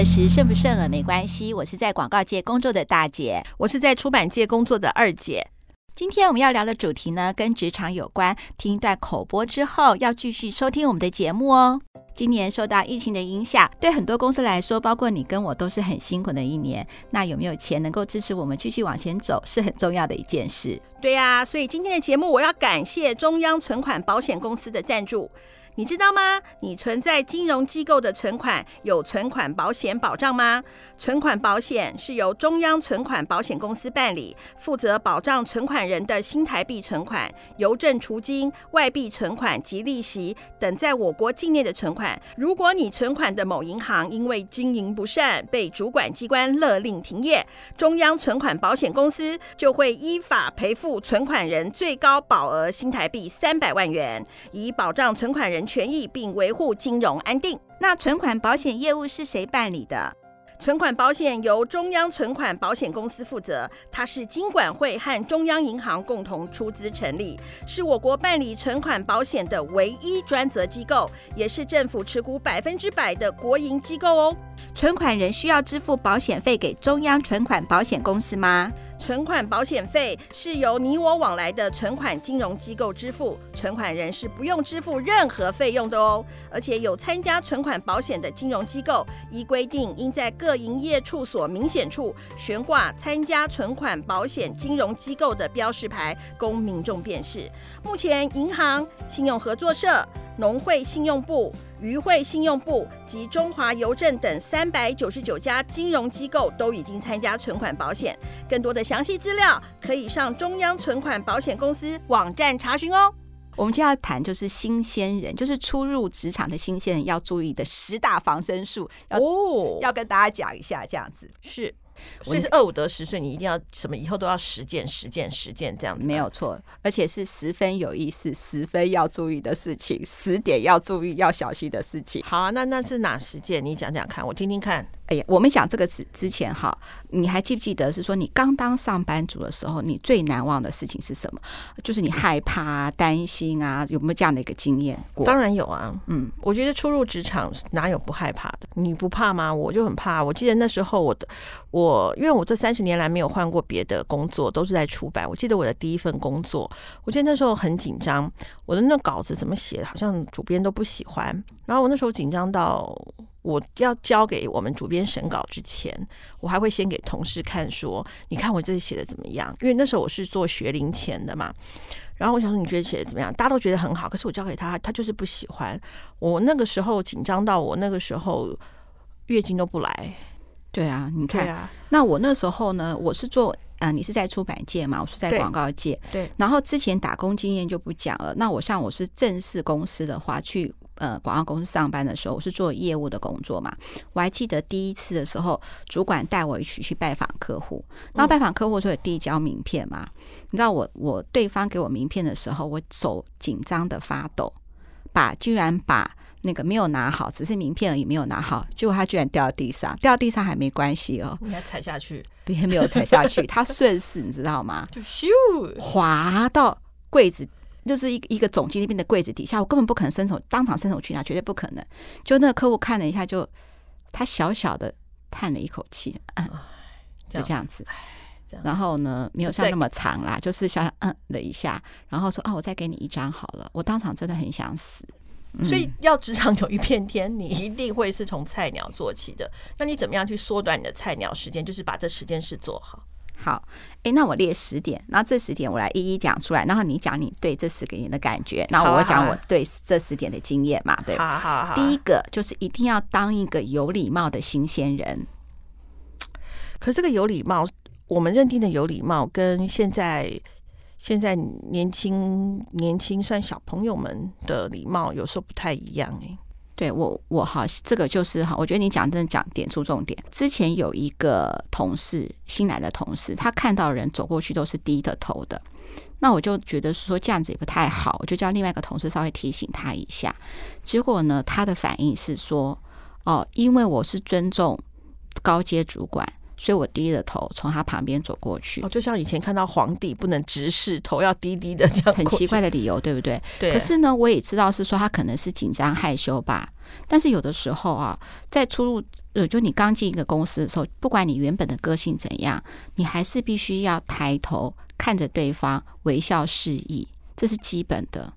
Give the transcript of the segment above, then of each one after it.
得时顺不顺耳没关系，我是在广告界工作的大姐，我是在出版界工作的二姐。今天我们要聊的主题呢，跟职场有关。听一段口播之后，要继续收听我们的节目哦。今年受到疫情的影响，对很多公司来说，包括你跟我，都是很辛苦的一年。那有没有钱能够支持我们继续往前走，是很重要的一件事。对呀、啊，所以今天的节目，我要感谢中央存款保险公司的赞助。你知道吗？你存在金融机构的存款有存款保险保障吗？存款保险是由中央存款保险公司办理，负责保障存款人的新台币存款、邮政储金、外币存款及利息等在我国境内的存款。如果你存款的某银行因为经营不善被主管机关勒令停业，中央存款保险公司就会依法赔付存款人最高保额新台币三百万元，以保障存款人权益并维护金融安定。那存款保险业务是谁办理的？存款保险由中央存款保险公司负责，它是金管会和中央银行共同出资成立，是我国办理存款保险的唯一专责机构，也是政府持股百分之百的国营机构哦。存款人需要支付保险费给中央存款保险公司吗？存款保险费是由你我往来的存款金融机构支付，存款人是不用支付任何费用的哦。而且有参加存款保险的金融机构，依规定应在各营业处所明显处悬挂参加存款保险金融机构的标识牌，供民众辨识。目前，银行、信用合作社、农会信用部、渔会信用部及中华邮政等三百九十九家金融机构都已经参加存款保险。更多的详细资料可以上中央存款保险公司网站查询哦。我们今天要谈就是新鲜人，就是初入职场的新鲜人要注意的十大防身术。哦，要跟大家讲一下，这样子是。所以是二五得十岁，你一定要什么？以后都要实践、实践、实践这样子。没有错，而且是十分有意思、十分要注意的事情，十点要注意、要小心的事情。好啊，那那是哪十件？你讲讲看，我听听看。哎呀，我们讲这个之之前哈，你还记不记得是说你刚当上班族的时候，你最难忘的事情是什么？就是你害怕、担心啊，有没有这样的一个经验？当然有啊，嗯，我觉得初入职场哪有不害怕的？你不怕吗？我就很怕。我记得那时候我的我，我因为我这三十年来没有换过别的工作，都是在出版。我记得我的第一份工作，我记得那时候很紧张，我的那稿子怎么写，好像主编都不喜欢。然后我那时候紧张到。我要交给我们主编审稿之前，我还会先给同事看，说：“你看我这里写的怎么样？”因为那时候我是做学龄前的嘛。然后我想说：“你觉得写的怎么样？”大家都觉得很好，可是我交给他，他就是不喜欢。我那个时候紧张到我那个时候月经都不来。对啊，你看啊。那我那时候呢，我是做啊、呃，你是在出版界嘛，我是在广告界。对。对，然后之前打工经验就不讲了。那我像我是正式公司的话去。呃，广告公司上班的时候，我是做业务的工作嘛。我还记得第一次的时候，主管带我一起去拜访客户。然后拜访客户就有递交名片嘛。你知道我我对方给我名片的时候，我手紧张的发抖，把居然把那个没有拿好，只是名片而已没有拿好，结果他居然掉到地上，掉到地上还没关系哦。你还踩下去？别没有踩下去，他顺势你知道吗？就咻滑到柜子。就是一一个总经理那边的柜子底下，我根本不可能伸手当场伸手去拿，绝对不可能。就那个客户看了一下，就他小小的叹了一口气，嗯，就这样子。然后呢，没有像那么长啦，就是小小嗯了一下，然后说啊，我再给你一张好了。我当场真的很想死。所以要职场有一片天，你一定会是从菜鸟做起的。那你怎么样去缩短你的菜鸟时间？就是把这十件事做好。好，哎，那我列十点，然后这十点我来一一讲出来，然后你讲你对这十个点的感觉，然后我讲我对这十点的经验嘛，对。好好好。第一个就是一定要当一个有礼貌的新鲜人。可这个有礼貌，我们认定的有礼貌，跟现在现在年轻年轻算小朋友们的礼貌，有时候不太一样哎。对我，我好，这个就是哈，我觉得你讲真的讲点出重点。之前有一个同事，新来的同事，他看到人走过去都是低着头的，那我就觉得说这样子也不太好，我就叫另外一个同事稍微提醒他一下。结果呢，他的反应是说，哦，因为我是尊重高阶主管，所以我低着头从他旁边走过去。哦，就像以前看到皇帝不能直视，头要低低的这样。很奇怪的理由，对不对？对。可是呢，我也知道是说他可能是紧张害羞吧。但是有的时候啊，在出入呃，就你刚进一个公司的时候，不管你原本的个性怎样，你还是必须要抬头看着对方，微笑示意，这是基本的。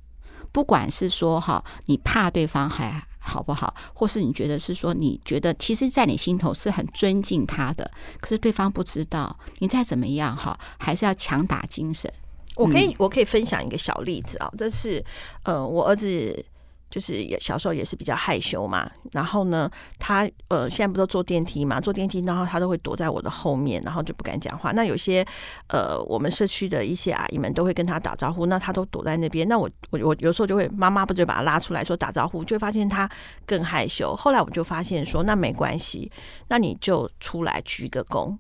不管是说哈，你怕对方还好不好，或是你觉得是说，你觉得其实，在你心头是很尊敬他的，可是对方不知道，你再怎么样哈，还是要强打精神。我可以，我可以分享一个小例子啊，这是呃，我儿子。就是也小时候也是比较害羞嘛，然后呢，他呃现在不都坐电梯嘛，坐电梯，然后他都会躲在我的后面，然后就不敢讲话。那有些呃我们社区的一些阿姨们都会跟他打招呼，那他都躲在那边。那我我我有时候就会妈妈不就把他拉出来说打招呼，就会发现他更害羞。后来我就发现说，那没关系，那你就出来鞠个躬，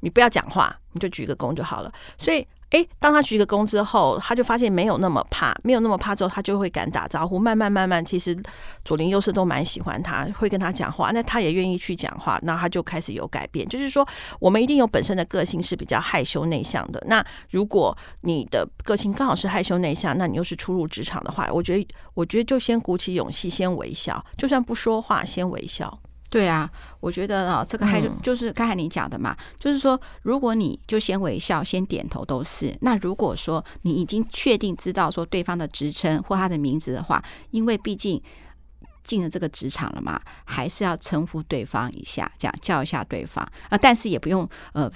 你不要讲话，你就鞠个躬就好了。所以。诶，当他鞠个躬之后，他就发现没有那么怕，没有那么怕之后，他就会敢打招呼。慢慢慢慢，其实左邻右舍都蛮喜欢他，会跟他讲话。那他也愿意去讲话，那他就开始有改变。就是说，我们一定有本身的个性是比较害羞内向的。那如果你的个性刚好是害羞内向，那你又是初入职场的话，我觉得，我觉得就先鼓起勇气，先微笑，就算不说话，先微笑。对啊，我觉得啊，这个还就是刚才你讲的嘛，嗯、就是说，如果你就先微笑、先点头都是。那如果说你已经确定知道说对方的职称或他的名字的话，因为毕竟进了这个职场了嘛，还是要称呼对方一下，这样叫一下对方啊，但是也不用呃。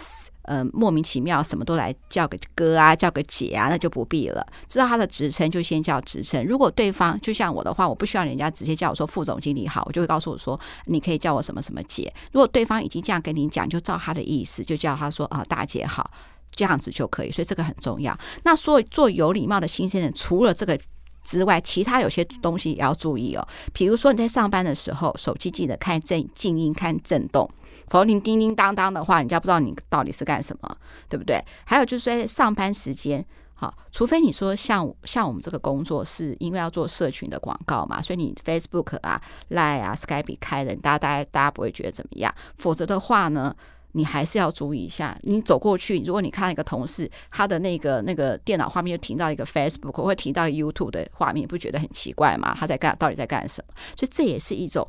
呃，莫名其妙什么都来叫个哥啊，叫个姐啊，那就不必了。知道他的职称就先叫职称。如果对方就像我的话，我不需要人家直接叫我说副总经理好，我就会告诉我说，你可以叫我什么什么姐。如果对方已经这样跟你讲，就照他的意思，就叫他说啊，大姐好，这样子就可以。所以这个很重要。那所以做有礼貌的新鲜人，除了这个之外，其他有些东西也要注意哦。比如说你在上班的时候，手机记得开震静音，看震动。否则你叮叮当当的话，人家不知道你到底是干什么，对不对？还有就是在上班时间，好，除非你说像像我们这个工作是因为要做社群的广告嘛，所以你 Facebook 啊、Line 啊、Skype 开的，大家大家大家不会觉得怎么样。否则的话呢，你还是要注意一下。你走过去，如果你看一个同事，他的那个那个电脑画面就停到一个 Facebook，会停到 YouTube 的画面，不觉得很奇怪吗？他在干，到底在干什么？所以这也是一种。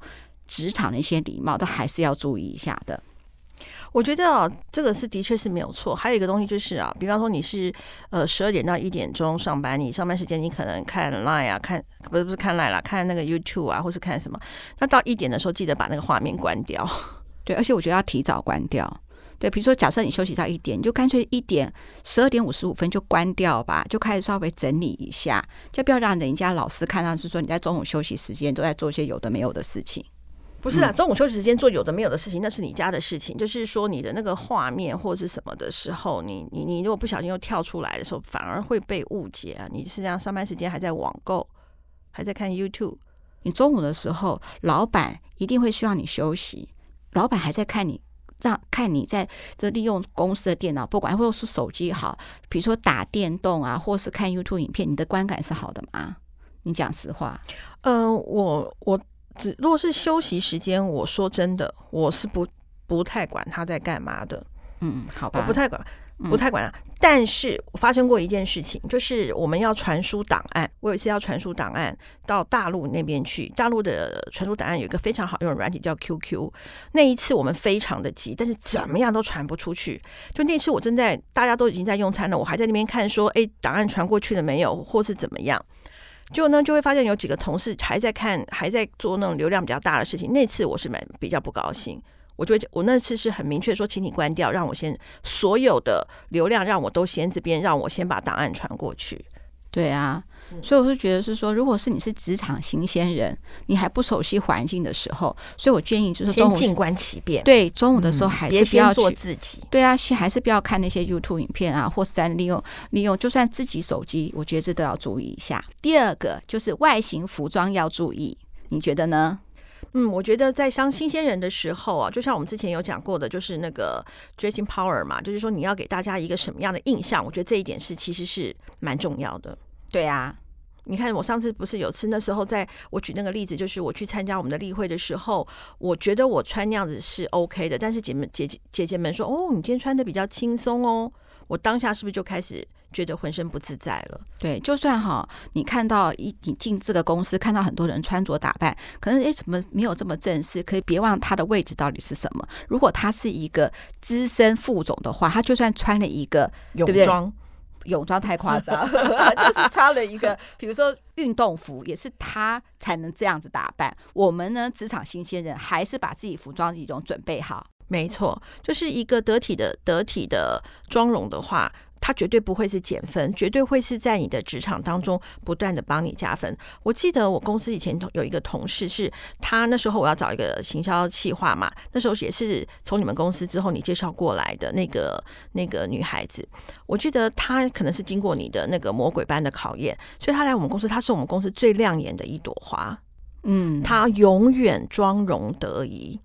职场的一些礼貌都还是要注意一下的。我觉得啊，这个是的确是没有错。还有一个东西就是啊，比方说你是呃十二点到一点钟上班，你上班时间你可能看 Line 啊，看不是不是看 Line 啦，看那个 YouTube 啊，或是看什么。那到一点的时候，记得把那个画面关掉。对，而且我觉得要提早关掉。对，比如说假设你休息到一点，你就干脆一点十二点五十五分就关掉吧，就开始稍微整理一下，就不要让人家老师看上是说你在中午休息时间都在做一些有的没有的事情。不是啊，中午休息时间做有的没有的事情，那是你家的事情。就是说，你的那个画面或是什么的时候，你你你如果不小心又跳出来的时候，反而会被误解啊。你是这样上班时间还在网购，还在看 YouTube。你中午的时候，老板一定会需要你休息。老板还在看你，让看你在这利用公司的电脑，不管或者是手机好，比如说打电动啊，或是看 YouTube 影片，你的观感是好的吗？你讲实话。嗯、呃，我我。只如果是休息时间，我说真的，我是不不太管他在干嘛的。嗯，好吧，我不太管，不太管。嗯、但是我发生过一件事情，就是我们要传输档案。我有一次要传输档案到大陆那边去，大陆的传输档案有一个非常好用的软体叫 QQ。那一次我们非常的急，但是怎么样都传不出去。就那次我正在大家都已经在用餐了，我还在那边看说，哎，档案传过去了没有，或是怎么样。就呢，就会发现有几个同事还在看，还在做那种流量比较大的事情。那次我是蛮比较不高兴，我就会我那次是很明确说，请你关掉，让我先所有的流量让我都先这边，让我先把档案传过去。对啊。所以我是觉得是说，如果是你是职场新鲜人，你还不熟悉环境的时候，所以我建议就是中午先静观其变。对，中午的时候还是不要做自己。对啊，先还是不要看那些 YouTube 影片啊，或是在利用利用，就算自己手机，我觉得这都要注意一下。第二个就是外形服装要注意，你觉得呢？嗯，我觉得在当新鲜人的时候啊，就像我们之前有讲过的，就是那个 dressing power 嘛，就是说你要给大家一个什么样的印象，我觉得这一点是其实是蛮重要的。对啊，你看我上次不是有次那时候在我举那个例子，就是我去参加我们的例会的时候，我觉得我穿那样子是 OK 的，但是姐妹姐姐姐姐们说，哦，你今天穿的比较轻松哦，我当下是不是就开始觉得浑身不自在了？对，就算哈，你看到一你进这个公司，看到很多人穿着打扮，可能诶怎么没有这么正式？可以别忘他的位置到底是什么？如果他是一个资深副总的话，他就算穿了一个泳装。泳装太夸张，就是穿了一个，比如说运动服，也是他才能这样子打扮。我们呢，职场新鲜人还是把自己服装一种准备好。没错，就是一个得体的得体的妆容的话。他绝对不会是减分，绝对会是在你的职场当中不断的帮你加分。我记得我公司以前有一个同事，是他那时候我要找一个行销企划嘛，那时候也是从你们公司之后你介绍过来的那个那个女孩子。我记得她可能是经过你的那个魔鬼般的考验，所以她来我们公司，她是我们公司最亮眼的一朵花。嗯，她永远妆容得宜。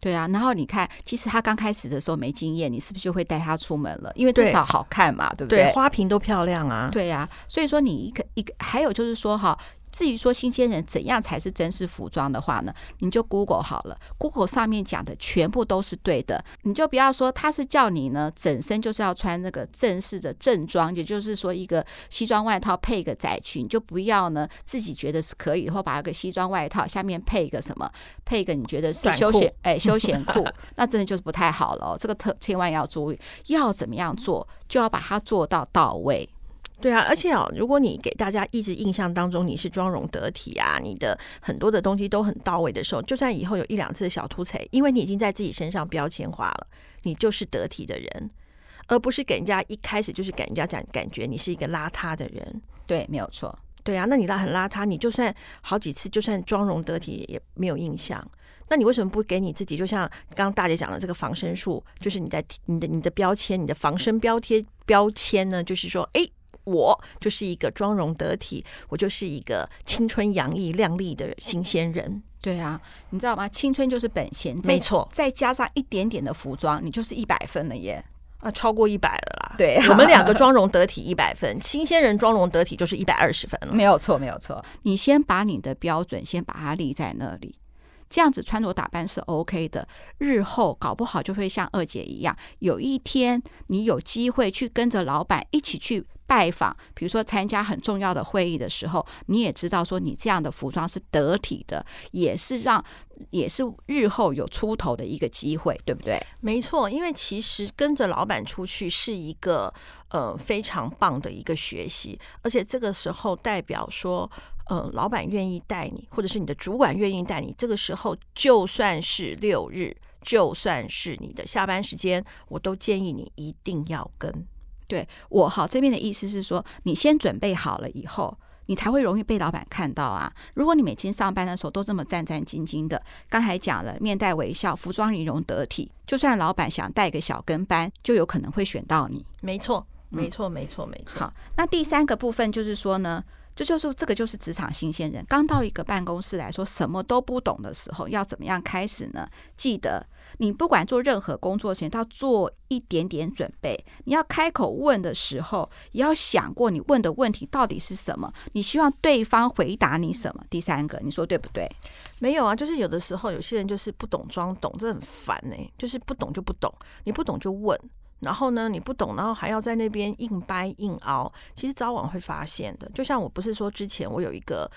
对啊，然后你看，其实他刚开始的时候没经验，你是不是就会带他出门了？因为至少好看嘛，对，对不对？对，花瓶都漂亮啊。对呀、啊，所以说你一个一个，还有就是说哈。至于说新鲜人怎样才是正式服装的话呢，你就 Google 好了，Google 上面讲的全部都是对的，你就不要说他是叫你呢整身就是要穿那个正式的正装，也就是说一个西装外套配一个窄裙，你就不要呢自己觉得是可以，或把一个西装外套下面配一个什么，配一个你觉得是休闲哎休闲裤，那真的就是不太好了哦，这个特千万要注意，要怎么样做就要把它做到到位。对啊，而且哦，如果你给大家一直印象当中你是妆容得体啊，你的很多的东西都很到位的时候，就算以后有一两次的小凸槌，因为你已经在自己身上标签化了，你就是得体的人，而不是给人家一开始就是给人家感感觉你是一个邋遢的人。对，没有错。对啊，那你那很邋遢，你就算好几次就算妆容得体也没有印象，那你为什么不给你自己？就像刚刚大姐讲的这个防身术，就是你在你的你的标签，你的防身标贴标签呢，就是说，哎。我就是一个妆容得体，我就是一个青春洋溢、靓丽的新鲜人。对啊，你知道吗？青春就是本钱，没错。再加上一点点的服装，你就是一百分了耶！啊，超过一百了啦。对，我们两个妆容得体一百分，新鲜人妆容得体就是一百二十分了。没有错，没有错。你先把你的标准先把它立在那里。这样子穿着打扮是 OK 的，日后搞不好就会像二姐一样，有一天你有机会去跟着老板一起去拜访，比如说参加很重要的会议的时候，你也知道说你这样的服装是得体的，也是让也是日后有出头的一个机会，对不对？没错，因为其实跟着老板出去是一个呃非常棒的一个学习，而且这个时候代表说。呃，老板愿意带你，或者是你的主管愿意带你，这个时候就算是六日，就算是你的下班时间，我都建议你一定要跟。对，我好这边的意思是说，你先准备好了以后，你才会容易被老板看到啊。如果你每天上班的时候都这么战战兢兢的，刚才讲了面带微笑，服装仪容得体，就算老板想带个小跟班，就有可能会选到你。没错，没错，没错，没错。好，那第三个部分就是说呢。这就是这个就是职场新鲜人刚到一个办公室来说什么都不懂的时候，要怎么样开始呢？记得你不管做任何工作前，都要做一点点准备。你要开口问的时候，也要想过你问的问题到底是什么，你希望对方回答你什么。第三个，你说对不对？没有啊，就是有的时候有些人就是不懂装懂，这很烦呢、就是不懂就不懂，你不懂就问。然后呢，你不懂，然后还要在那边硬掰硬熬，其实早晚会发现的。就像我不是说之前我有一个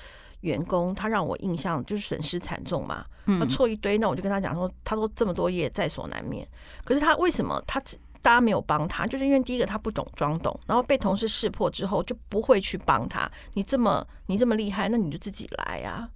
员工，他让我印象就是损失惨重嘛，他错一堆，那我就跟他讲说，他说这么多页在所难免。可是他为什么他只大家没有帮他？就是因为第一个他不懂装懂，然后被同事识破之后就不会去帮他。你这么你这么厉害，那你就自己来呀。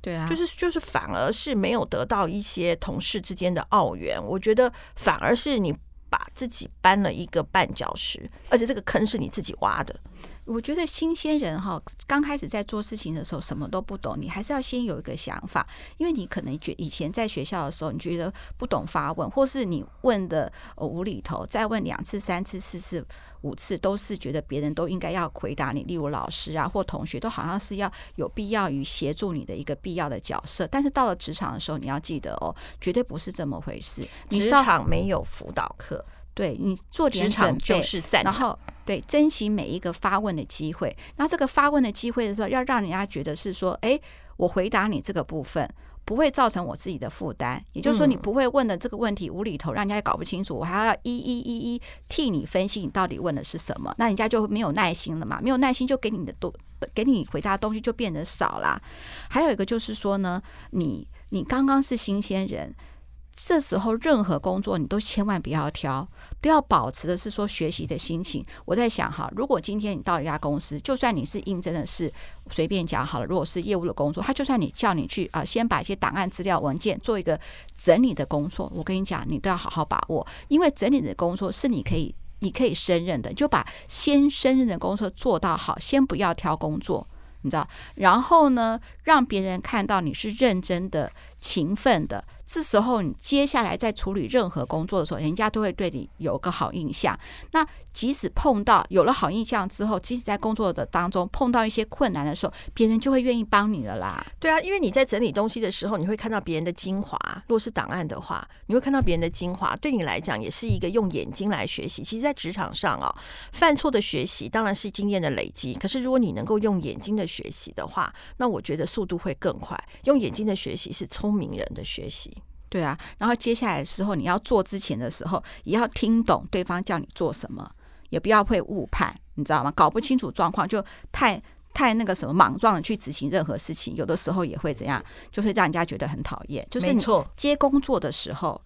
对啊，就是就是反而是没有得到一些同事之间的奥援。我觉得反而是你。把自己搬了一个绊脚石，而且这个坑是你自己挖的。我觉得新鲜人哈，刚开始在做事情的时候什么都不懂，你还是要先有一个想法，因为你可能觉以前在学校的时候，你觉得不懂发问，或是你问的无厘头，再问两次、三次、四次、五次，都是觉得别人都应该要回答你，例如老师啊或同学，都好像是要有必要于协助你的一个必要的角色。但是到了职场的时候，你要记得哦，绝对不是这么回事。职场没有辅导课。对你做点准备，然后对珍惜每一个发问的机会。那这个发问的机会的时候，要让人家觉得是说，哎，我回答你这个部分。不会造成我自己的负担，也就是说，你不会问的这个问题无厘头，让人家搞不清楚，我还要一一一一替你分析，你到底问的是什么，那人家就没有耐心了嘛，没有耐心就给你的多，给你回答的东西就变得少啦。还有一个就是说呢，你你刚刚是新鲜人。这时候，任何工作你都千万不要挑，都要保持的是说学习的心情。我在想哈，如果今天你到一家公司，就算你是应征的是随便讲好了，如果是业务的工作，他就算你叫你去啊，先把一些档案资料文件做一个整理的工作，我跟你讲，你都要好好把握，因为整理的工作是你可以你可以胜任的，就把先胜任的工作做到好，先不要挑工作，你知道，然后呢，让别人看到你是认真的、勤奋的。这时候，你接下来在处理任何工作的时候，人家都会对你有个好印象。那即使碰到有了好印象之后，即使在工作的当中碰到一些困难的时候，别人就会愿意帮你了啦。对啊，因为你在整理东西的时候，你会看到别人的精华。如果是档案的话，你会看到别人的精华，对你来讲也是一个用眼睛来学习。其实，在职场上啊，犯错的学习当然是经验的累积。可是，如果你能够用眼睛的学习的话，那我觉得速度会更快。用眼睛的学习是聪明人的学习。对啊，然后接下来的时候，你要做之前的时候，也要听懂对方叫你做什么，也不要会误判，你知道吗？搞不清楚状况就太太那个什么莽撞的去执行任何事情，有的时候也会怎样，就会让人家觉得很讨厌。就是你接工作的时候，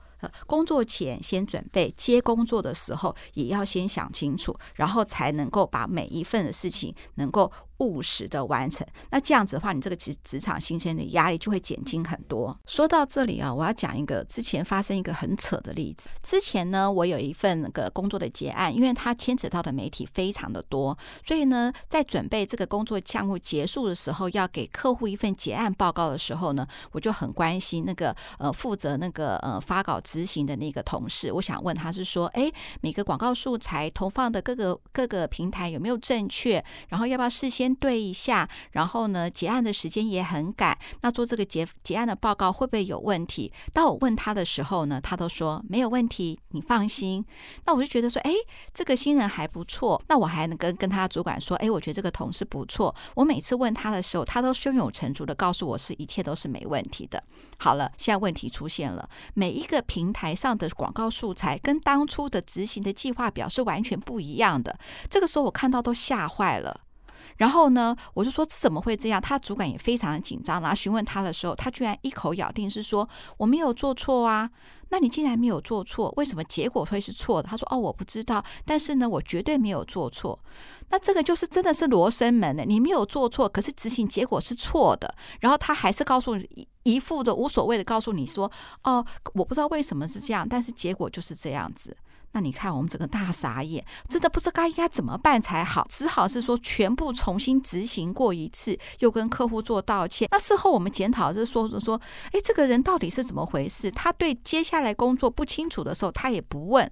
工作前先准备，接工作的时候也要先想清楚，然后才能够把每一份的事情能够。务实的完成，那这样子的话，你这个职职场新鲜的压力就会减轻很多。说到这里啊，我要讲一个之前发生一个很扯的例子。之前呢，我有一份那个工作的结案，因为它牵扯到的媒体非常的多，所以呢，在准备这个工作项目结束的时候，要给客户一份结案报告的时候呢，我就很关心那个呃负责那个呃发稿执行的那个同事，我想问他是说，哎，每个广告素材投放的各个各个平台有没有正确，然后要不要事先。对一下，然后呢，结案的时间也很赶，那做这个结结案的报告会不会有问题？当我问他的时候呢，他都说没有问题，你放心。那我就觉得说，哎，这个新人还不错。那我还能跟跟他主管说，哎，我觉得这个同事不错。我每次问他的时候，他都胸有成竹的告诉我是一切都是没问题的。好了，现在问题出现了，每一个平台上的广告素材跟当初的执行的计划表是完全不一样的。这个时候我看到都吓坏了。然后呢，我就说怎么会这样？他主管也非常的紧张，然后询问他的时候，他居然一口咬定是说我没有做错啊。那你既然没有做错，为什么结果会是错的？他说哦，我不知道，但是呢，我绝对没有做错。那这个就是真的是罗生门的，你没有做错，可是执行结果是错的，然后他还是告诉你一副的无所谓的告诉你说哦，我不知道为什么是这样，但是结果就是这样子。那你看，我们整个大傻眼，真的不知道该应该怎么办才好，只好是说全部重新执行过一次，又跟客户做道歉。那事后我们检讨是说说说，哎，这个人到底是怎么回事？他对接下来工作不清楚的时候，他也不问。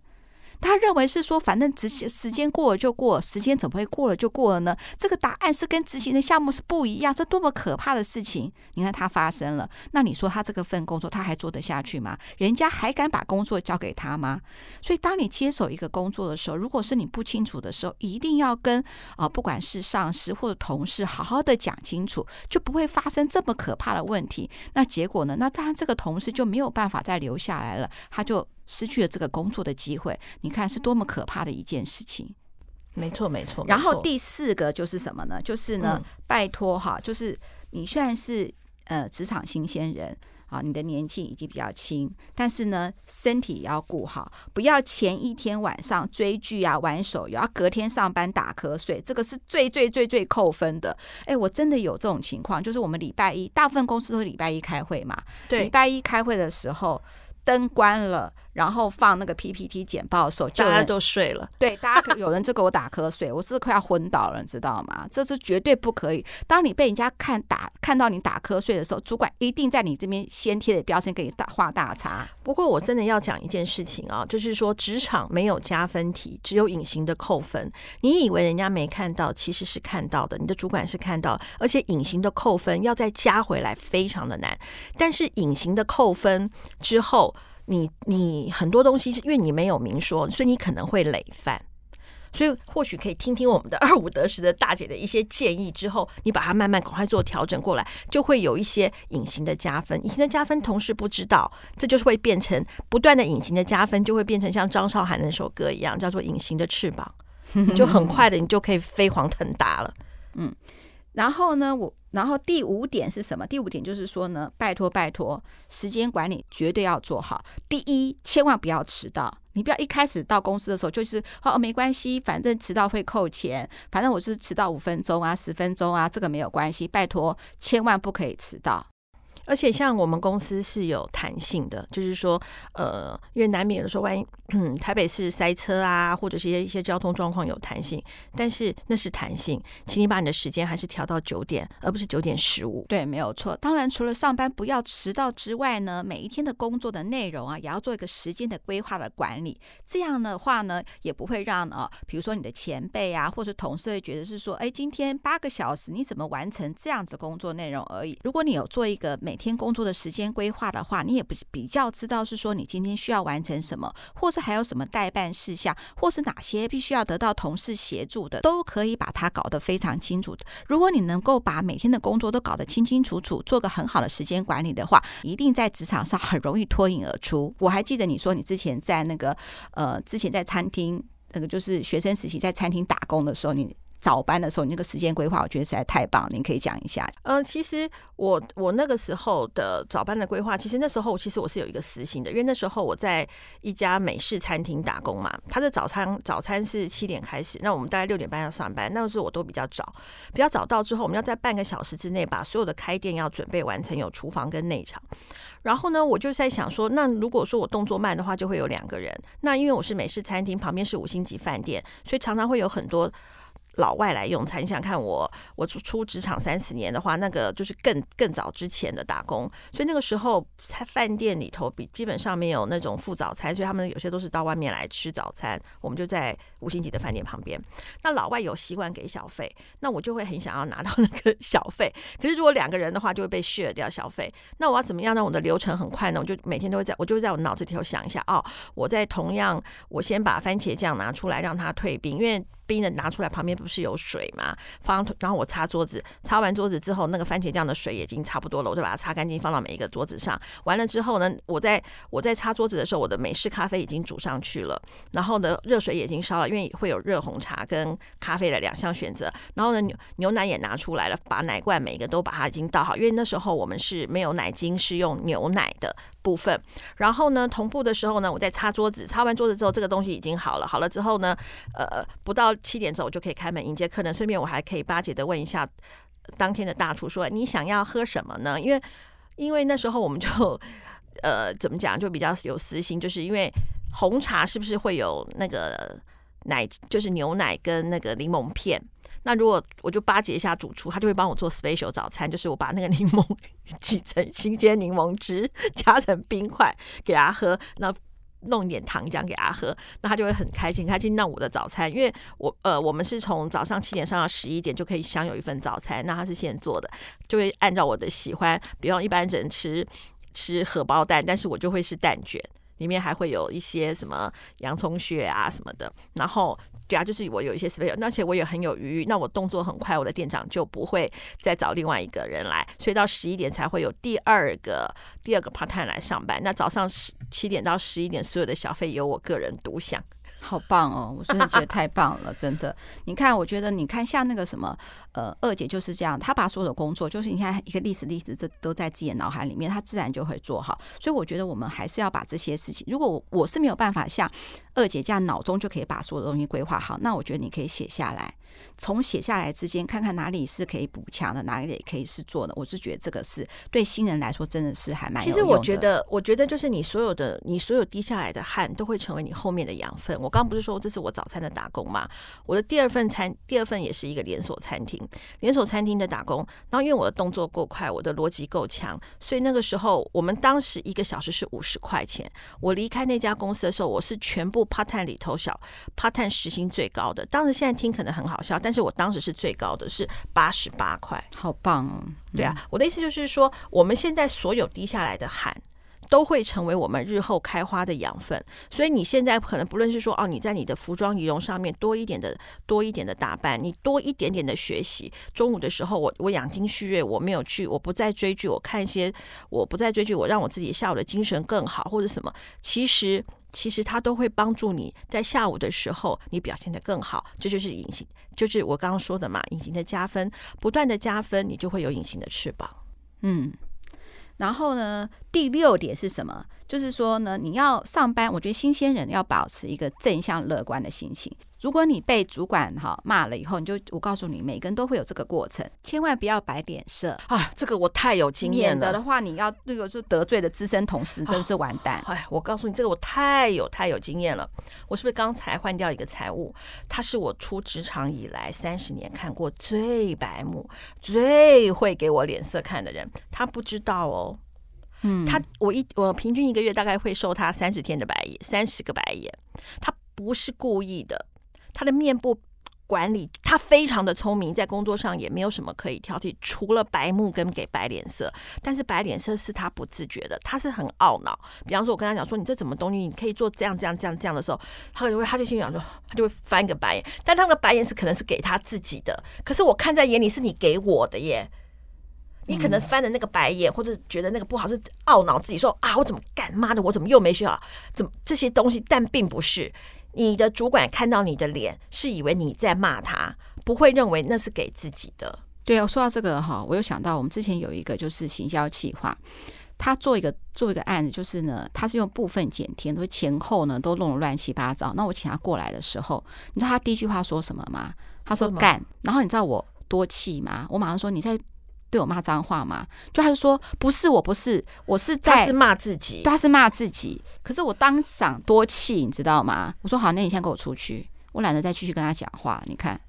他认为是说，反正执行时间过了就过，时间怎么会过了就过了呢？这个答案是跟执行的项目是不一样，这多么可怕的事情！你看他发生了，那你说他这个份工作他还做得下去吗？人家还敢把工作交给他吗？所以，当你接手一个工作的时候，如果是你不清楚的时候，一定要跟啊、不管是上司或者同事，好好的讲清楚，就不会发生这么可怕的问题。那结果呢？那当然，这个同事就没有办法再留下来了，他就。失去了这个工作的机会，你看是多么可怕的一件事情。没错，没错。然后第四个就是什么呢？就是呢，嗯、拜托哈，就是你虽然是呃职场新鲜人啊，你的年纪已经比较轻，但是呢，身体也要顾好，不要前一天晚上追剧啊、玩手游，要隔天上班打瞌睡，这个是最最最最扣分的。哎，我真的有这种情况，就是我们礼拜一，大部分公司都是礼拜一开会嘛，对，礼拜一开会的时候。灯关了，然后放那个 PPT 简报的时候，大家都睡了。对，大家可有人就给我打瞌睡，我是快要昏倒了，你知道吗？这是绝对不可以。当你被人家看打看到你打瞌睡的时候，主管一定在你这边先贴的标签给你大画大叉。不过我真的要讲一件事情啊，就是说职场没有加分题，只有隐形的扣分。你以为人家没看到，其实是看到的。你的主管是看到，而且隐形的扣分要再加回来非常的难。但是隐形的扣分之后。你你很多东西是因为你没有明说，所以你可能会累犯。所以或许可以听听我们的二五得十的大姐的一些建议之后，你把它慢慢赶快做调整过来，就会有一些隐形的加分。隐形的加分，同事不知道，这就是会变成不断的隐形的加分，就会变成像张韶涵那首歌一样，叫做《隐形的翅膀》，就很快的，你就可以飞黄腾达了。嗯，然后呢，我。然后第五点是什么？第五点就是说呢，拜托拜托，时间管理绝对要做好。第一，千万不要迟到。你不要一开始到公司的时候就是哦，没关系，反正迟到会扣钱，反正我是迟到五分钟啊、十分钟啊，这个没有关系。拜托，千万不可以迟到。而且像我们公司是有弹性的，就是说，呃，因为难免有的时候万一嗯台北市塞车啊，或者是一些一些交通状况有弹性，但是那是弹性，请你把你的时间还是调到九点，而不是九点十五。对，没有错。当然，除了上班不要迟到之外呢，每一天的工作的内容啊，也要做一个时间的规划的管理。这样的话呢，也不会让啊，比如说你的前辈啊，或者同事会觉得是说，哎，今天八个小时你怎么完成这样子工作内容而已。如果你有做一个每天工作的时间规划的话，你也不比较知道是说你今天需要完成什么，或是还有什么待办事项，或是哪些必须要得到同事协助的，都可以把它搞得非常清楚。如果你能够把每天的工作都搞得清清楚楚，做个很好的时间管理的话，一定在职场上很容易脱颖而出。我还记得你说你之前在那个呃，之前在餐厅那个就是学生时期在餐厅打工的时候，你。早班的时候，你那个时间规划，我觉得实在太棒。您可以讲一下。嗯、其实我我那个时候的早班的规划，其实那时候其实我是有一个私心的，因为那时候我在一家美式餐厅打工嘛，他的早餐早餐是七点开始，那我们大概六点半要上班，那个时候我都比较早，比较早到之后，我们要在半个小时之内把所有的开店要准备完成，有厨房跟内场。然后呢，我就在想说，那如果说我动作慢的话，就会有两个人。那因为我是美式餐厅，旁边是五星级饭店，所以常常会有很多。老外来用餐，你想看我，我出出职场三十年的话，那个就是更更早之前的打工，所以那个时候在饭店里头比基本上没有那种附早餐，所以他们有些都是到外面来吃早餐，我们就在五星级的饭店旁边。那老外有习惯给小费，那我就会很想要拿到那个 小费。可是如果两个人的话，就会被 share 掉小费。那我要怎么样让我的流程很快呢？我就每天都会在，我就会在我脑子里头想一下，哦，我在同样，我先把番茄酱拿出来让它退冰，因为。冰的拿出来，旁边不是有水吗？放，然后我擦桌子，擦完桌子之后，那个番茄酱的水已经差不多了，我就把它擦干净，放到每一个桌子上。完了之后呢，我在我在擦桌子的时候，我的美式咖啡已经煮上去了，然后呢，热水也已经烧了，因为会有热红茶跟咖啡的两项选择。然后呢，牛牛奶也拿出来了，把奶罐每一个都把它已经倒好，因为那时候我们是没有奶精，是用牛奶的部分。然后呢，同步的时候呢，我在擦桌子，擦完桌子之后，这个东西已经好了。好了之后呢，呃，不到。七点钟我就可以开门迎接客人，顺便我还可以巴结的问一下当天的大厨说，你想要喝什么呢？因为因为那时候我们就 呃怎么讲就比较有私心，就是因为红茶是不是会有那个奶，就是牛奶跟那个柠檬片？那如果我就巴结一下主厨，他就会帮我做 special 早餐，就是我把那个柠檬 挤成新鲜柠檬汁，加成冰块给他喝。那弄一点糖浆给他喝，那他就会很开心，开心。那我的早餐，因为我呃，我们是从早上七点上到十一点就可以享有一份早餐，那他是现做的，就会按照我的喜欢，比方一般人吃吃荷包蛋，但是我就会是蛋卷，里面还会有一些什么洋葱屑啊什么的，然后。对啊，就是我有一些 special，而且我也很有余裕，那我动作很快，我的店长就不会再找另外一个人来，所以到十一点才会有第二个第二个 part time 来上班。那早上十七点到十一点，所有的小费由我个人独享。好棒哦！我真的觉得太棒了，真的。你看，我觉得你看像那个什么，呃，二姐就是这样，她把所有的工作，就是你看一个历史历史，这都在自己的脑海里面，她自然就会做好。所以我觉得我们还是要把这些事情，如果我我是没有办法像二姐这样脑中就可以把所有的东西规划好，那我觉得你可以写下来。从写下来之间，看看哪里是可以补强的，哪里也可以是做的。我是觉得这个是对新人来说真的是还蛮。其实我觉得，我觉得就是你所有的，你所有滴下来的汗，都会成为你后面的养分。我刚刚不是说这是我早餐的打工吗？我的第二份餐，第二份也是一个连锁餐厅，连锁餐厅的打工。然后因为我的动作够快，我的逻辑够强，所以那个时候我们当时一个小时是五十块钱。我离开那家公司的时候，我是全部 part time 里头小 part time 时薪最高的。当时现在听可能很好笑。但是我当时是最高的，是八十八块，好棒哦！对啊，我的意思就是说，我们现在所有滴下来的汗，都会成为我们日后开花的养分。所以你现在可能不论是说哦，你在你的服装仪容上面多一点的多一点的打扮，你多一点点的学习。中午的时候我，我我养精蓄锐，我没有去，我不再追剧，我看一些，我不再追剧，我让我自己下午的精神更好，或者什么。其实其实它都会帮助你在下午的时候你表现得更好。这就是隐形，就是我刚刚说的嘛，隐形的加分，不断的加分，你就会有隐形的翅膀。嗯。然后呢，第六点是什么？就是说呢，你要上班，我觉得新鲜人要保持一个正向乐观的心情。如果你被主管哈骂了以后，你就我告诉你，每个人都会有这个过程，千万不要摆脸色啊！这个我太有经验了。免得的话，你要如果是得罪了资深同事，真是完蛋。哎，我告诉你，这个我太有太有经验了。我是不是刚才换掉一个财务？他是我出职场以来三十年看过最白目、最会给我脸色看的人。他不知道哦，嗯，他我一我平均一个月大概会收他三十天的白眼，三十个白眼。他不是故意的。他的面部管理，他非常的聪明，在工作上也没有什么可以挑剔，除了白目跟给白脸色。但是白脸色是他不自觉的，他是很懊恼。比方说，我跟他讲说：“你这什么东西？你可以做这样这样这样这样的时候，他就会他就心里想说，他就会翻个白眼。但他那个白眼是可能是给他自己的，可是我看在眼里是你给我的耶。你可能翻的那个白眼，或者觉得那个不好，是懊恼自己说啊，我怎么干？妈的，我怎么又没学好？怎么这些东西？但并不是。”你的主管看到你的脸，是以为你在骂他，不会认为那是给自己的。对啊，说到这个哈，我又想到我们之前有一个就是行销企划，他做一个做一个案子，就是呢，他是用部分剪贴，都前后呢都弄得乱七八糟。那我请他过来的时候，你知道他第一句话说什么吗？他说干。然后你知道我多气吗？我马上说你在。对我骂脏话吗？就他就说不是，我不是，我是在他是骂自己，他是骂自己。可是我当场多气，你知道吗？我说好，那你先跟我出去，我懒得再继续跟他讲话。你看，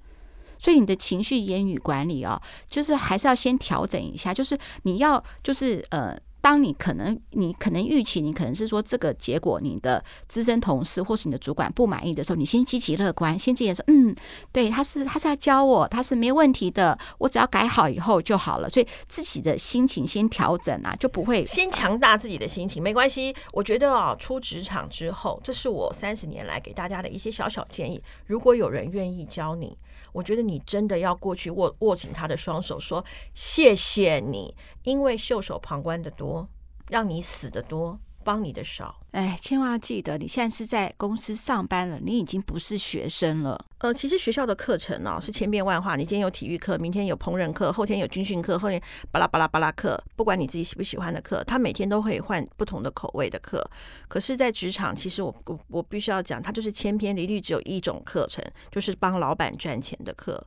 所以你的情绪言语管理啊、哦，就是还是要先调整一下，就是你要就是呃。当你可能，你可能预期，你可能是说这个结果，你的资深同事或是你的主管不满意的时候，你先积极乐观，先这样说，嗯，对，他是他是要教我，他是没问题的，我只要改好以后就好了。所以自己的心情先调整啊，就不会先强大自己的心情，没关系。我觉得啊，出职场之后，这是我三十年来给大家的一些小小建议。如果有人愿意教你。我觉得你真的要过去握握紧他的双手，说谢谢你，因为袖手旁观的多，让你死的多。帮你的少，哎，千万要记得，你现在是在公司上班了，你已经不是学生了。呃，其实学校的课程哦是千变万化，你今天有体育课，明天有烹饪课，后天有军训课，后天巴拉巴拉巴拉课，不管你自己喜不喜欢的课，他每天都会换不同的口味的课。可是，在职场，其实我我我必须要讲，它就是千篇一律，只有一种课程，就是帮老板赚钱的课。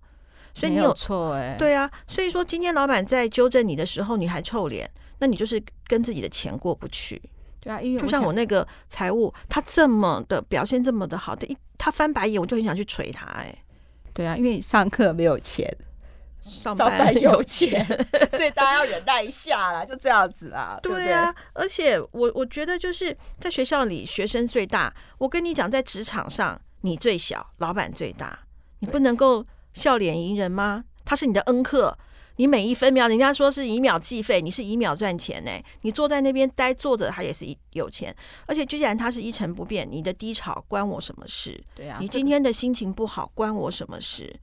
所以你有，有错哎，对啊，所以说今天老板在纠正你的时候，你还臭脸，那你就是跟自己的钱过不去。对啊，因为就像我那个财务，他这么的表现这么的好，他一他翻白眼，我就很想去捶他哎。对啊，因为上课没有钱，上班有钱，所以大家要忍耐一下啦，就这样子啦。对啊，对而且我我觉得就是在学校里学生最大，我跟你讲，在职场上你最小，老板最大，你不能够笑脸迎人吗？他是你的恩客。你每一分秒，人家说是以秒计费，你是以秒赚钱呢。你坐在那边呆坐着，他也是有钱。而且，居然他是一成不变，你的低潮关我什么事？对啊，你今天的心情不好，关我什么事？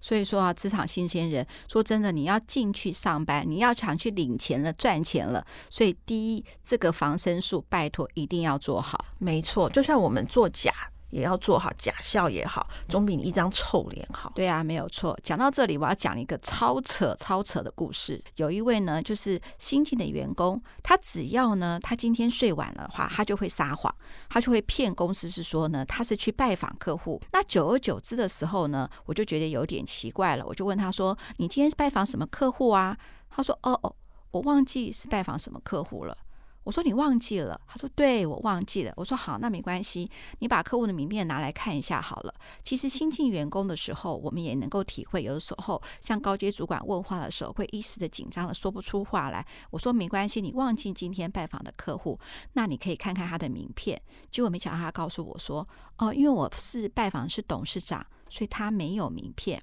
所以说啊，职场新鲜人，说真的，你要进去上班，你要想去领钱了、赚钱了。所以，第一，这个防身术，拜托一定要做好。没错，就算我们做假。也要做好，假笑也好，总比你一张臭脸好。对啊，没有错。讲到这里，我要讲一个超扯、超扯的故事。有一位呢，就是新进的员工，他只要呢，他今天睡晚了的话，他就会撒谎，他就会骗公司，是说呢，他是去拜访客户。那久而久之的时候呢，我就觉得有点奇怪了，我就问他说：“你今天是拜访什么客户啊？”他说：“哦哦，我忘记是拜访什么客户了。”我说你忘记了，他说对，我忘记了。我说好，那没关系，你把客户的名片拿来看一下好了。其实新进员工的时候，我们也能够体会，有的时候像高阶主管问话的时候，会一时的紧张的说不出话来。我说没关系，你忘记今天拜访的客户，那你可以看看他的名片。结果没想到他告诉我说，哦，因为我是拜访是董事长，所以他没有名片。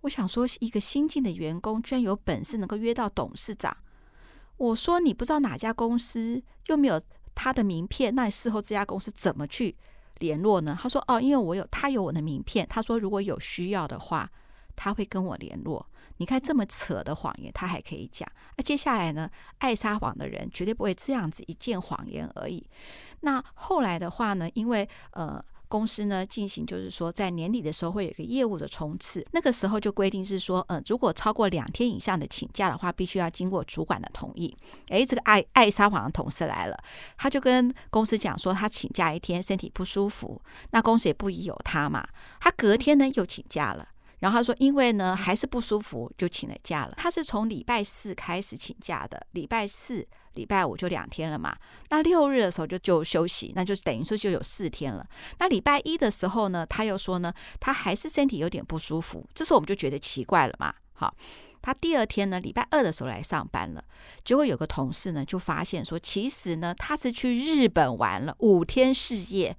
我想说，一个新进的员工居然有本事能够约到董事长。我说你不知道哪家公司，又没有他的名片，那你事后这家公司怎么去联络呢？他说哦，因为我有他有我的名片，他说如果有需要的话，他会跟我联络。你看这么扯的谎言，他还可以讲。那接下来呢？爱撒谎的人绝对不会这样子一件谎言而已。那后来的话呢？因为呃。公司呢进行就是说，在年底的时候会有一个业务的冲刺，那个时候就规定是说，呃，如果超过两天以上的请假的话，必须要经过主管的同意。诶，这个爱爱撒谎的同事来了，他就跟公司讲说，他请假一天，身体不舒服，那公司也不疑有他嘛，他隔天呢又请假了。然后他说，因为呢还是不舒服，就请了假了。他是从礼拜四开始请假的，礼拜四、礼拜五就两天了嘛。那六日的时候就就休息，那就等于说就有四天了。那礼拜一的时候呢，他又说呢，他还是身体有点不舒服。这时候我们就觉得奇怪了嘛，好。他第二天呢，礼拜二的时候来上班了，结果有个同事呢就发现说，其实呢他是去日本玩了五天四夜，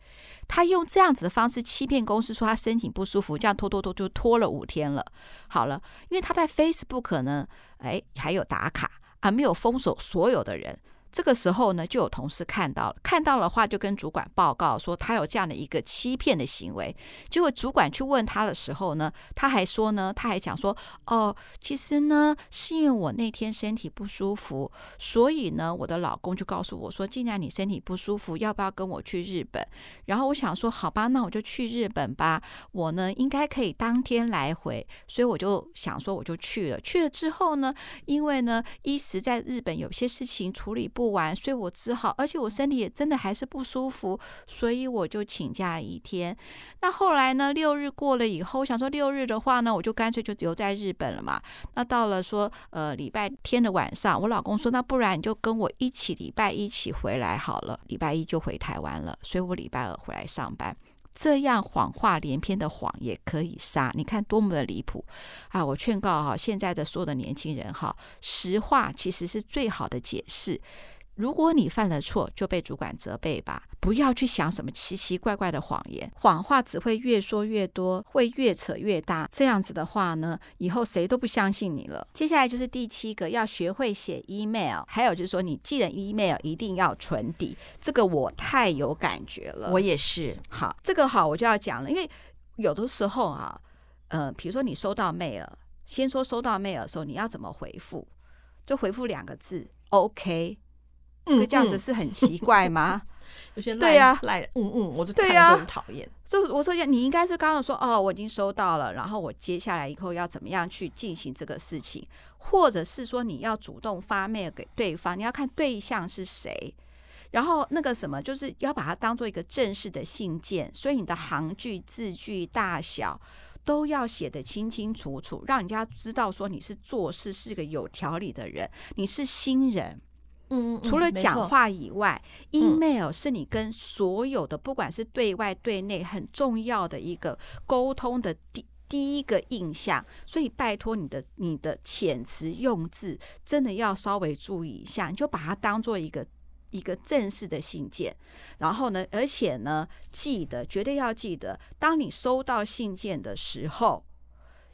他用这样子的方式欺骗公司说他身体不舒服，这样拖拖拖就拖了五天了。好了，因为他在 Facebook 呢，哎还有打卡啊，没有封锁所有的人。这个时候呢，就有同事看到了，看到的话就跟主管报告说他有这样的一个欺骗的行为。结果主管去问他的时候呢，他还说呢，他还讲说，哦，其实呢是因为我那天身体不舒服，所以呢我的老公就告诉我说，既然你身体不舒服，要不要跟我去日本？然后我想说，好吧，那我就去日本吧。我呢应该可以当天来回，所以我就想说我就去了。去了之后呢，因为呢一时在日本有些事情处理不不完，所以我只好，而且我身体也真的还是不舒服，所以我就请假一天。那后来呢，六日过了以后，我想说六日的话呢，我就干脆就留在日本了嘛。那到了说呃礼拜天的晚上，我老公说，那不然你就跟我一起礼拜一起回来好了，礼拜一就回台湾了，所以我礼拜二回来上班。这样谎话连篇的谎也可以杀，你看多么的离谱啊！我劝告哈，现在的所有的年轻人哈，实话其实是最好的解释。如果你犯了错，就被主管责备吧，不要去想什么奇奇怪怪的谎言，谎话只会越说越多，会越扯越大。这样子的话呢，以后谁都不相信你了。接下来就是第七个，要学会写 email，还有就是说，你寄的 email 一定要存底。这个我太有感觉了，我也是。好，这个好，我就要讲了，因为有的时候啊，呃，比如说你收到 mail，先说收到 mail 的时候，你要怎么回复？就回复两个字，OK。这个这样子是很奇怪吗？有些对呀，赖嗯嗯，我就对呀，很讨厌。就我说，你应该是刚刚说哦，我已经收到了，然后我接下来以后要怎么样去进行这个事情，或者是说你要主动发 mail 给对方，你要看对象是谁，然后那个什么，就是要把它当做一个正式的信件，所以你的行距、字距大小都要写得清清楚楚，让人家知道说你是做事是个有条理的人，你是新人。嗯，嗯，除了讲话以外，嗯，email 是你跟所有的，不管是对外对内，很重要的一个沟通的第第一个印象。所以拜托你的你的遣词用字，真的要稍微注意一下。你就把它当做一个一个正式的信件，然后呢，而且呢，记得绝对要记得，当你收到信件的时候，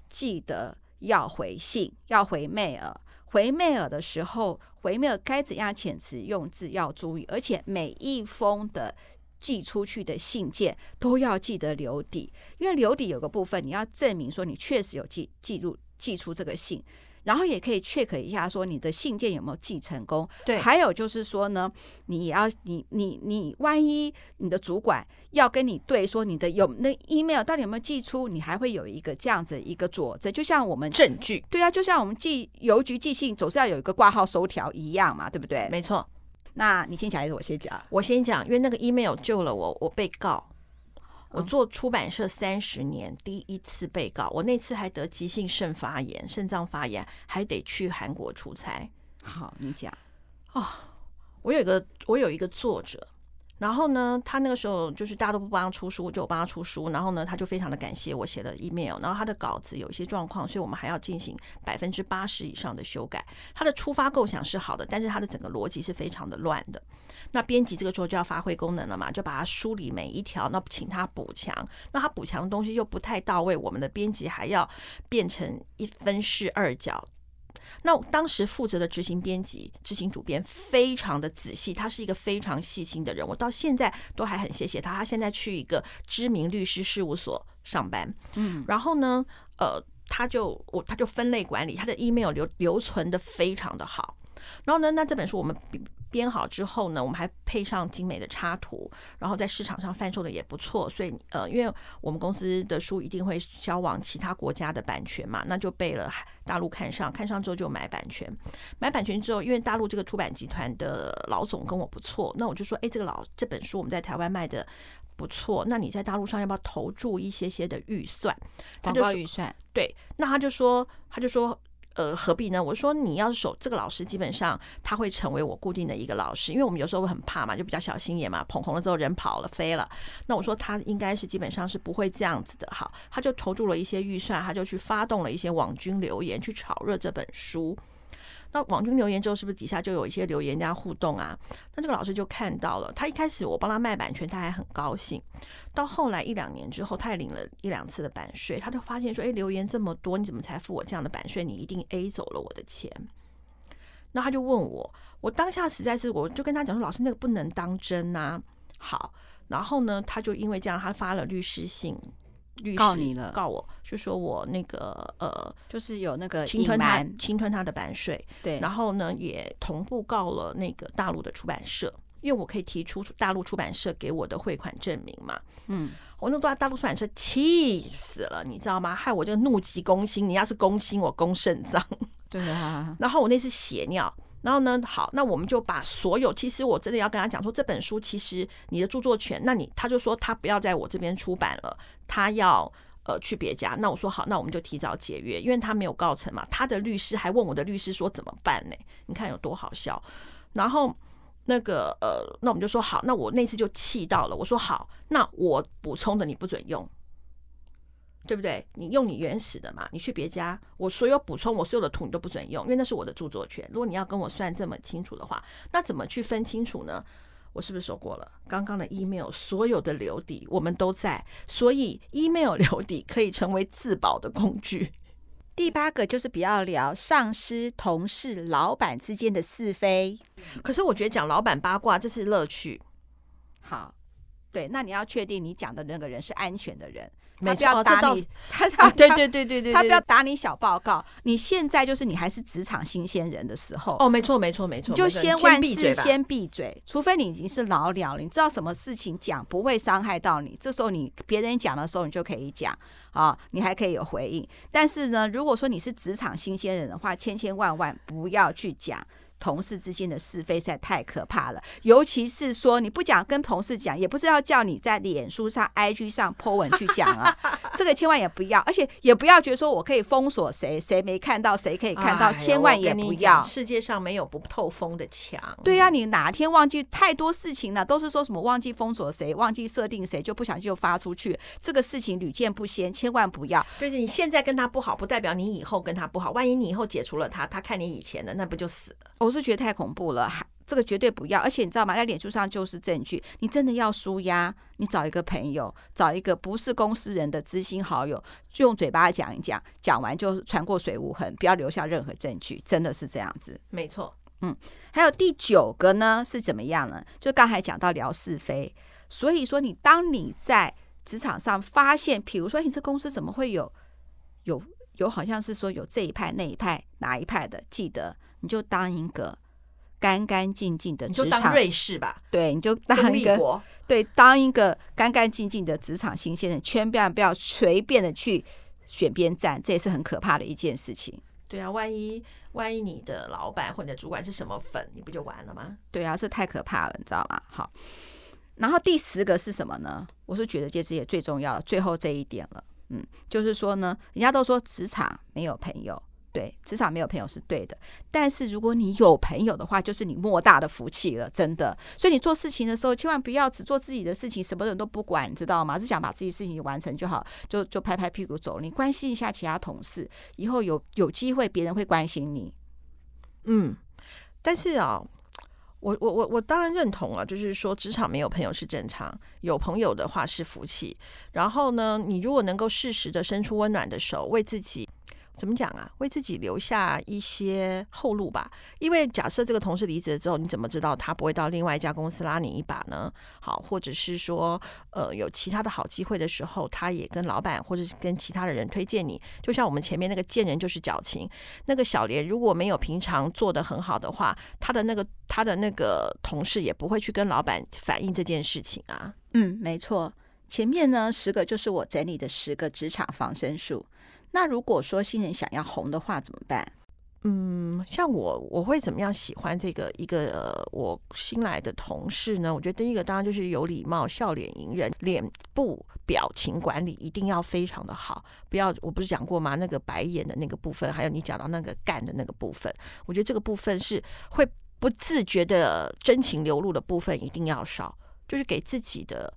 记得要回信，要回 mail。回 mail 的时候，回 mail 该怎样遣词用字要注意，而且每一封的寄出去的信件都要记得留底，因为留底有个部分你要证明说你确实有寄寄入寄出这个信。然后也可以 check 一下，说你的信件有没有寄成功。对，还有就是说呢，你也要你你你，万一你的主管要跟你对说你的有那 email 到底有没有寄出，你还会有一个这样子一个佐证，就像我们证据。对啊，就像我们寄邮局寄信，总是要有一个挂号收条一样嘛，对不对？没错。那你先讲还是我先讲？我先讲，因为那个 email 救了我，我被告。我做出版社三十年，第一次被告。我那次还得急性肾发炎，肾脏发炎，还得去韩国出差。好，你讲。哦，我有一个，我有一个作者。然后呢，他那个时候就是大家都不帮他出书，就我帮他出书。然后呢，他就非常的感谢我写的 email。然后他的稿子有一些状况，所以我们还要进行百分之八十以上的修改。他的出发构想是好的，但是他的整个逻辑是非常的乱的。那编辑这个时候就要发挥功能了嘛，就把它梳理每一条，那请他补强。那他补强的东西又不太到位，我们的编辑还要变成一分式二角。那当时负责的执行编辑、执行主编非常的仔细，他是一个非常细心的人，我到现在都还很谢谢他。他现在去一个知名律师事务所上班，嗯，然后呢，呃，他就我他就分类管理，他的 email 留留存的非常的好。然后呢，那这本书我们编好之后呢，我们还配上精美的插图，然后在市场上贩售的也不错。所以呃，因为我们公司的书一定会销往其他国家的版权嘛，那就被了大陆看上，看上之后就买版权。买版权之后，因为大陆这个出版集团的老总跟我不错，那我就说，哎，这个老这本书我们在台湾卖的不错，那你在大陆上要不要投注一些些的预算？广告预算？对，那他就说，他就说。呃，何必呢？我说你要是守这个老师，基本上他会成为我固定的一个老师，因为我们有时候会很怕嘛，就比较小心眼嘛，捧红了之后人跑了飞了。那我说他应该是基本上是不会这样子的。好，他就投注了一些预算，他就去发动了一些网军留言，去炒热这本书。那网军留言之后，是不是底下就有一些留言加互动啊？那这个老师就看到了，他一开始我帮他卖版权，他还很高兴。到后来一两年之后，他也领了一两次的版税，他就发现说：“哎，留言这么多，你怎么才付我这样的版税？你一定 A 走了我的钱。”那他就问我，我当下实在是，我就跟他讲说：“老师，那个不能当真呐。”好，然后呢，他就因为这样，他发了律师信。律师告你了，告我，就说我那个呃，就是有那个侵吞他侵吞他的版税，对，然后呢也同步告了那个大陆的出版社，因为我可以提出大陆出版社给我的汇款证明嘛，嗯，我那大大陆出版社气死了，你知道吗？害我这个怒急攻心，你要是攻心，我攻肾脏，对啊，然后我那次血尿。然后呢，好，那我们就把所有，其实我真的要跟他讲说，这本书其实你的著作权，那你他就说他不要在我这边出版了，他要呃去别家。那我说好，那我们就提早解约，因为他没有告成嘛。他的律师还问我的律师说怎么办呢？你看有多好笑。然后那个呃，那我们就说好，那我那次就气到了，我说好，那我补充的你不准用。对不对？你用你原始的嘛，你去别家，我所有补充，我所有的图你都不准用，因为那是我的著作权。如果你要跟我算这么清楚的话，那怎么去分清楚呢？我是不是说过了？刚刚的 email 所有的留底我们都在，所以 email 留底可以成为自保的工具。第八个就是不要聊上司、同事、老板之间的是非。可是我觉得讲老板八卦这是乐趣。好，对，那你要确定你讲的那个人是安全的人。他不要打你，他他对对对对对，他不要打你小报告。你现在就是你还是职场新鲜人的时候，哦，没错没错没错，就先万事先闭嘴，除非你已经是老鸟了，你知道什么事情讲不会伤害到你，这时候你别人讲的时候你就可以讲啊，你还可以有回应。但是呢，如果说你是职场新鲜人的话，千千万万不要去讲。同事之间的是非实在太可怕了，尤其是说你不讲跟同事讲，也不是要叫你在脸书上、IG 上 po 文去讲啊，这个千万也不要，而且也不要觉得说我可以封锁谁，谁没看到谁可以看到，千万也不要。世界上没有不透风的墙。对呀，你哪天忘记太多事情了，都是说什么忘记封锁谁，忘记设定谁，就不想就发出去，这个事情屡见不鲜，千万不要。就是你现在跟他不好，不代表你以后跟他不好。万一你以后解除了他，他看你以前的，那不就死了？我是觉得太恐怖了，还这个绝对不要。而且你知道吗？在脸书上就是证据。你真的要输压，你找一个朋友，找一个不是公司人的知心好友，就用嘴巴讲一讲，讲完就穿过水无痕，不要留下任何证据。真的是这样子，没错。嗯，还有第九个呢是怎么样呢？就刚才讲到聊是非，所以说你当你在职场上发现，比如说你这公司怎么会有有有好像是说有这一派那一派哪一派的，记得。你就当一个干干净净的职场，你就当瑞士吧。对，你就当一个对，当一个干干净净的职场新鲜人，千万不要随便的去选边站，这也是很可怕的一件事情。对啊，万一万一你的老板或者主管是什么粉，你不就完了吗？对啊，这太可怕了，你知道吗？好，然后第十个是什么呢？我是觉得这是也最重要的，最后这一点了。嗯，就是说呢，人家都说职场没有朋友。对，职场没有朋友是对的，但是如果你有朋友的话，就是你莫大的福气了，真的。所以你做事情的时候，千万不要只做自己的事情，什么人都不管，你知道吗？只想把自己事情完成就好，就就拍拍屁股走。你关心一下其他同事，以后有有机会，别人会关心你。嗯，但是啊，我我我我当然认同啊，就是说职场没有朋友是正常，有朋友的话是福气。然后呢，你如果能够适时的伸出温暖的手，为自己。怎么讲啊？为自己留下一些后路吧。因为假设这个同事离职了之后，你怎么知道他不会到另外一家公司拉你一把呢？好，或者是说，呃，有其他的好机会的时候，他也跟老板或者是跟其他的人推荐你。就像我们前面那个贱人就是矫情，那个小莲如果没有平常做得很好的话，他的那个他的那个同事也不会去跟老板反映这件事情啊。嗯，没错。前面呢，十个就是我整理的十个职场防身术。那如果说新人想要红的话怎么办？嗯，像我我会怎么样喜欢这个一个、呃、我新来的同事呢？我觉得第一个当然就是有礼貌、笑脸迎人，脸部表情管理一定要非常的好。不要，我不是讲过吗？那个白眼的那个部分，还有你讲到那个干的那个部分，我觉得这个部分是会不自觉的真情流露的部分一定要少，就是给自己的。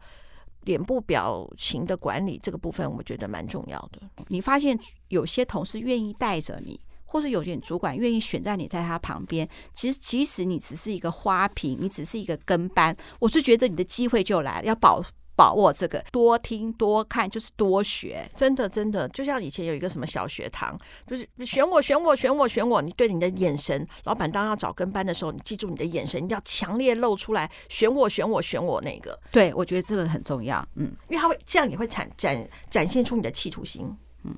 脸部表情的管理这个部分，我觉得蛮重要的。你发现有些同事愿意带着你，或是有点主管愿意选在你在他旁边，其实即使你只是一个花瓶，你只是一个跟班，我是觉得你的机会就来了，要保。把握这个，多听多看就是多学，真的真的，就像以前有一个什么小学堂，就是选我选我选我选我，你对你的眼神，老板当要找跟班的时候，你记住你的眼神，你要强烈露出来，选我选我选我那个。对，我觉得这个很重要，嗯，因为他会这样，也会展展展现出你的企图心，嗯。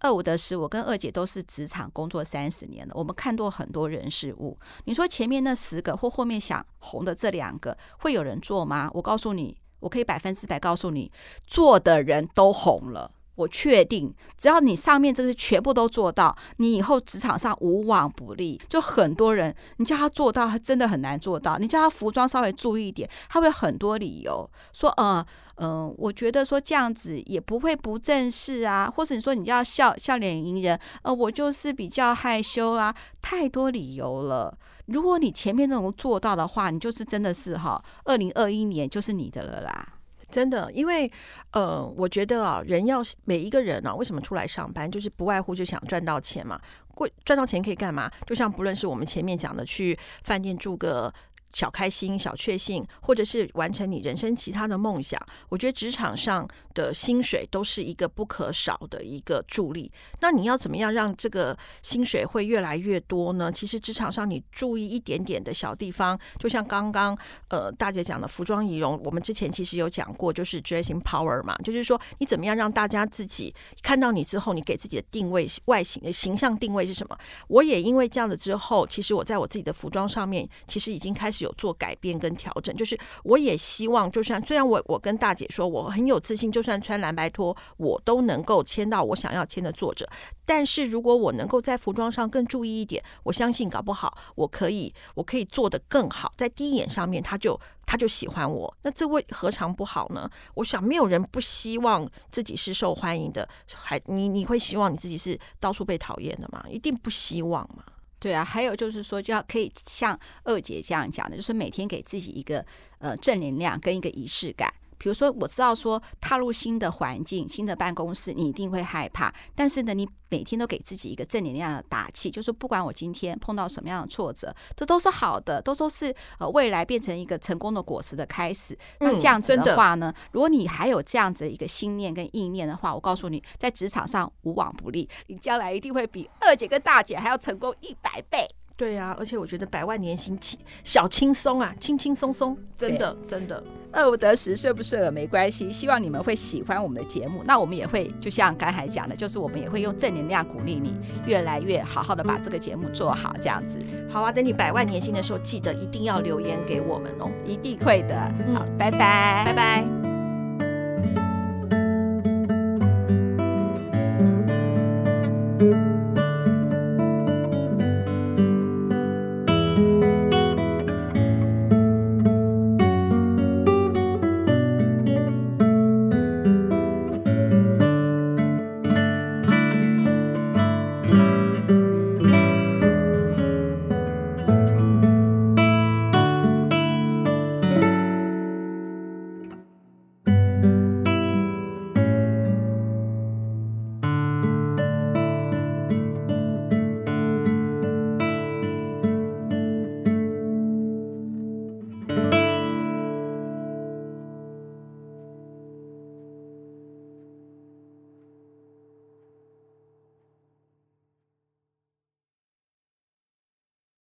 二五得十，我跟二姐都是职场工作三十年了，我们看多很多人事物。你说前面那十个或后面想红的这两个，会有人做吗？我告诉你。我可以百分之百告诉你，做的人都红了。我确定，只要你上面这些全部都做到，你以后职场上无往不利。就很多人，你叫他做到，他真的很难做到。你叫他服装稍微注意一点，他会很多理由说，呃，嗯、我觉得说这样子也不会不正式啊，或者你说你要笑笑脸迎人，呃，我就是比较害羞啊，太多理由了。如果你前面那种做到的话，你就是真的是哈，二零二一年就是你的了啦，真的。因为呃，我觉得啊，人要每一个人啊，为什么出来上班，就是不外乎就想赚到钱嘛。过赚到钱可以干嘛？就像不论是我们前面讲的，去饭店住个。小开心、小确幸，或者是完成你人生其他的梦想，我觉得职场上的薪水都是一个不可少的一个助力。那你要怎么样让这个薪水会越来越多呢？其实职场上你注意一点点的小地方，就像刚刚呃大姐讲的服装仪容，我们之前其实有讲过，就是 dressing power 嘛，就是说你怎么样让大家自己看到你之后，你给自己的定位、外形形象定位是什么？我也因为这样子之后，其实我在我自己的服装上面，其实已经开始。有有做改变跟调整，就是我也希望，就算虽然我我跟大姐说我很有自信，就算穿蓝白拖，我都能够签到我想要签的作者。但是如果我能够在服装上更注意一点，我相信搞不好我可以我可以做得更好，在第一眼上面他就他就喜欢我，那这位何尝不好呢？我想没有人不希望自己是受欢迎的，还你你会希望你自己是到处被讨厌的吗？一定不希望嘛。对啊，还有就是说，就要可以像二姐这样讲的，就是每天给自己一个呃正能量跟一个仪式感。比如说，我知道说踏入新的环境、新的办公室，你一定会害怕。但是呢，你每天都给自己一个正能量的打气，就是不管我今天碰到什么样的挫折，这都是好的，都都是呃未来变成一个成功的果实的开始。那这样子的话呢，如果你还有这样子的一个信念跟意念的话，我告诉你，在职场上无往不利，你将来一定会比二姐跟大姐还要成功一百倍。对呀、啊，而且我觉得百万年薪轻小轻松啊，轻轻松松，真的真的。二五得十，顺不顺耳没关系。希望你们会喜欢我们的节目，那我们也会就像刚才讲的，就是我们也会用正能量鼓励你，越来越好好的把这个节目做好，这样子。好啊，等你百万年薪的时候，记得一定要留言给我们哦，一定会的。好，嗯、拜拜，拜拜。嗯